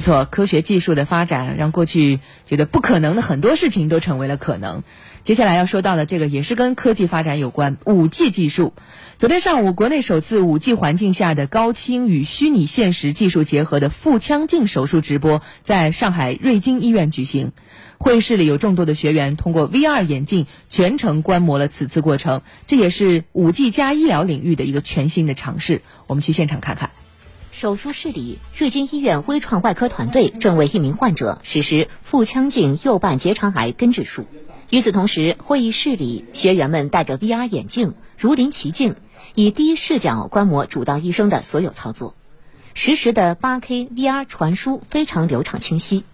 错，科学技术的发展让过去觉得不可能的很多事情都成为了可能。接下来要说到的这个也是跟科技发展有关，五 G 技术。昨天上午，国内首次五 G 环境下的高清与虚拟现实技术结合的腹腔镜手术直播在上海瑞金医院举行。会议室里有众多的学员通过 VR 眼镜全程观摩了此次过程，这也是五 G 加医疗领域的一个全新的尝试。我们去现场看看。手术室里，瑞金医院微创外科团队正为一名患者实施腹腔镜右半结肠癌根治术。与此同时，会议室里学员们戴着 VR 眼镜，如临其境，以第一视角观摩主刀医生的所有操作。实时的 8K VR 传输非常流畅清晰。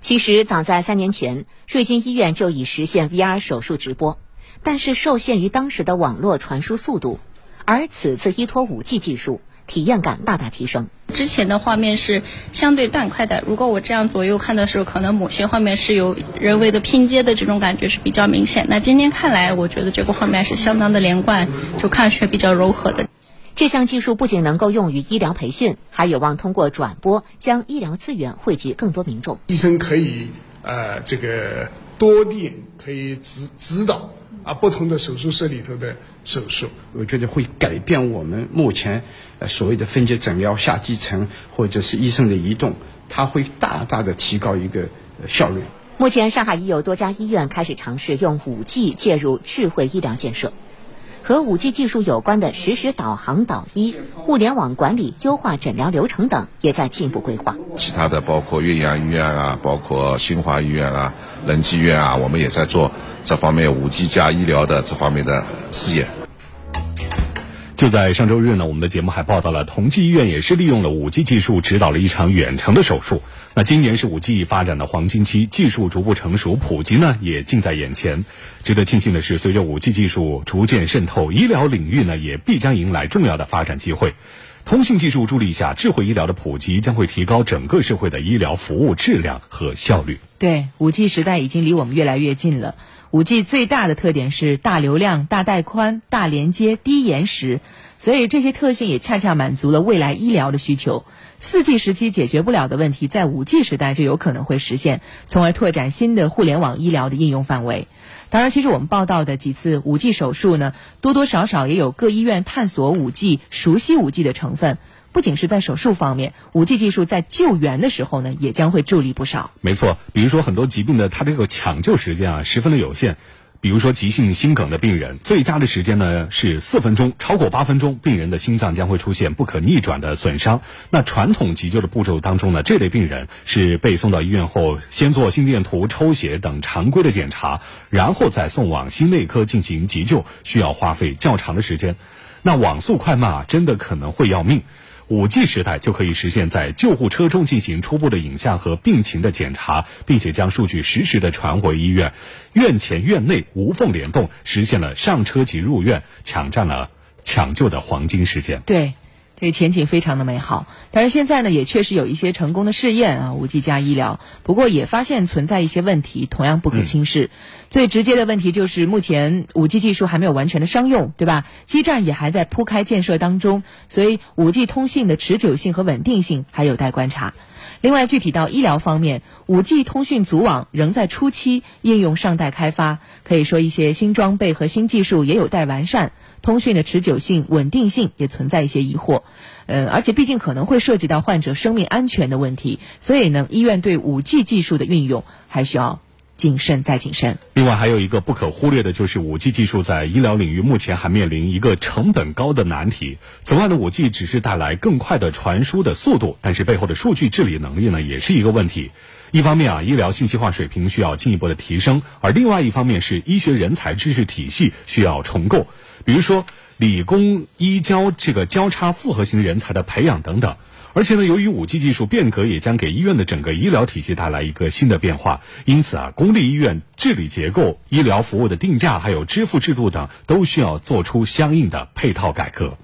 其实，早在三年前，瑞金医院就已实现 VR 手术直播，但是受限于当时的网络传输速度，而此次依托 5G 技术。体验感大大提升。之前的画面是相对断块的，如果我这样左右看的时候，可能某些画面是有人为的拼接的，这种感觉是比较明显。那今天看来，我觉得这个画面是相当的连贯，就看去比较柔和的。这项技术不仅能够用于医疗培训，还有望通过转播将医疗资源惠及更多民众。医生可以呃这个多点可以指指导。啊，不同的手术室里头的手术，我觉得会改变我们目前呃所谓的分级诊疗下基层或者是医生的移动，它会大大的提高一个效率。目前，上海已有多家医院开始尝试用五 G 介入智慧医疗建设。和 5G 技术有关的实时导航导医、物联网管理、优化诊疗流程等，也在进一步规划。其他的包括岳阳医院啊，包括新华医院啊、仁济医院啊，我们也在做这方面 5G 加医疗的这方面的事业。就在上周日呢，我们的节目还报道了同济医院也是利用了五 G 技术指导了一场远程的手术。那今年是五 G 发展的黄金期，技术逐步成熟，普及呢也近在眼前。值得庆幸的是，随着五 G 技术逐渐渗透，医疗领域呢也必将迎来重要的发展机会。通信技术助力下，智慧医疗的普及将会提高整个社会的医疗服务质量和效率。对，五 G 时代已经离我们越来越近了。五 G 最大的特点是大流量、大带宽、大连接、低延时，所以这些特性也恰恰满足了未来医疗的需求。四 G 时期解决不了的问题，在五 G 时代就有可能会实现，从而拓展新的互联网医疗的应用范围。当然，其实我们报道的几次五 G 手术呢，多多少少也有各医院探索五 G、熟悉五 G 的成分。不仅是在手术方面，五 G 技术在救援的时候呢，也将会助力不少。没错，比如说很多疾病的它这个抢救时间啊，十分的有限。比如说急性心梗的病人，最佳的时间呢是四分钟，超过八分钟，病人的心脏将会出现不可逆转的损伤。那传统急救的步骤当中呢，这类病人是被送到医院后，先做心电图、抽血等常规的检查，然后再送往心内科进行急救，需要花费较长的时间。那网速快慢啊，真的可能会要命。五 G 时代就可以实现，在救护车中进行初步的影像和病情的检查，并且将数据实时的传回医院，院前院内无缝联动，实现了上车即入院，抢占了抢救的黄金时间。对。这个前景非常的美好，但是现在呢，也确实有一些成功的试验啊，五 G 加医疗，不过也发现存在一些问题，同样不可轻视。最直接的问题就是目前五 G 技术还没有完全的商用，对吧？基站也还在铺开建设当中，所以五 G 通信的持久性和稳定性还有待观察。另外，具体到医疗方面，，5G 通讯组网仍在初期，应用尚待开发，可以说一些新装备和新技术也有待完善。通讯的持久性、稳定性也存在一些疑惑，呃，而且毕竟可能会涉及到患者生命安全的问题，所以呢，医院对 5G 技术的运用还需要谨慎再谨慎。另外，还有一个不可忽略的就是五 G 技术在医疗领域目前还面临一个成本高的难题。此外呢，五 G 只是带来更快的传输的速度，但是背后的数据治理能力呢，也是一个问题。一方面啊，医疗信息化水平需要进一步的提升，而另外一方面是医学人才知识体系需要重构。比如说，理工医交这个交叉复合型人才的培养等等，而且呢，由于五 G 技术变革，也将给医院的整个医疗体系带来一个新的变化。因此啊，公立医院治理结构、医疗服务的定价，还有支付制度等，都需要做出相应的配套改革。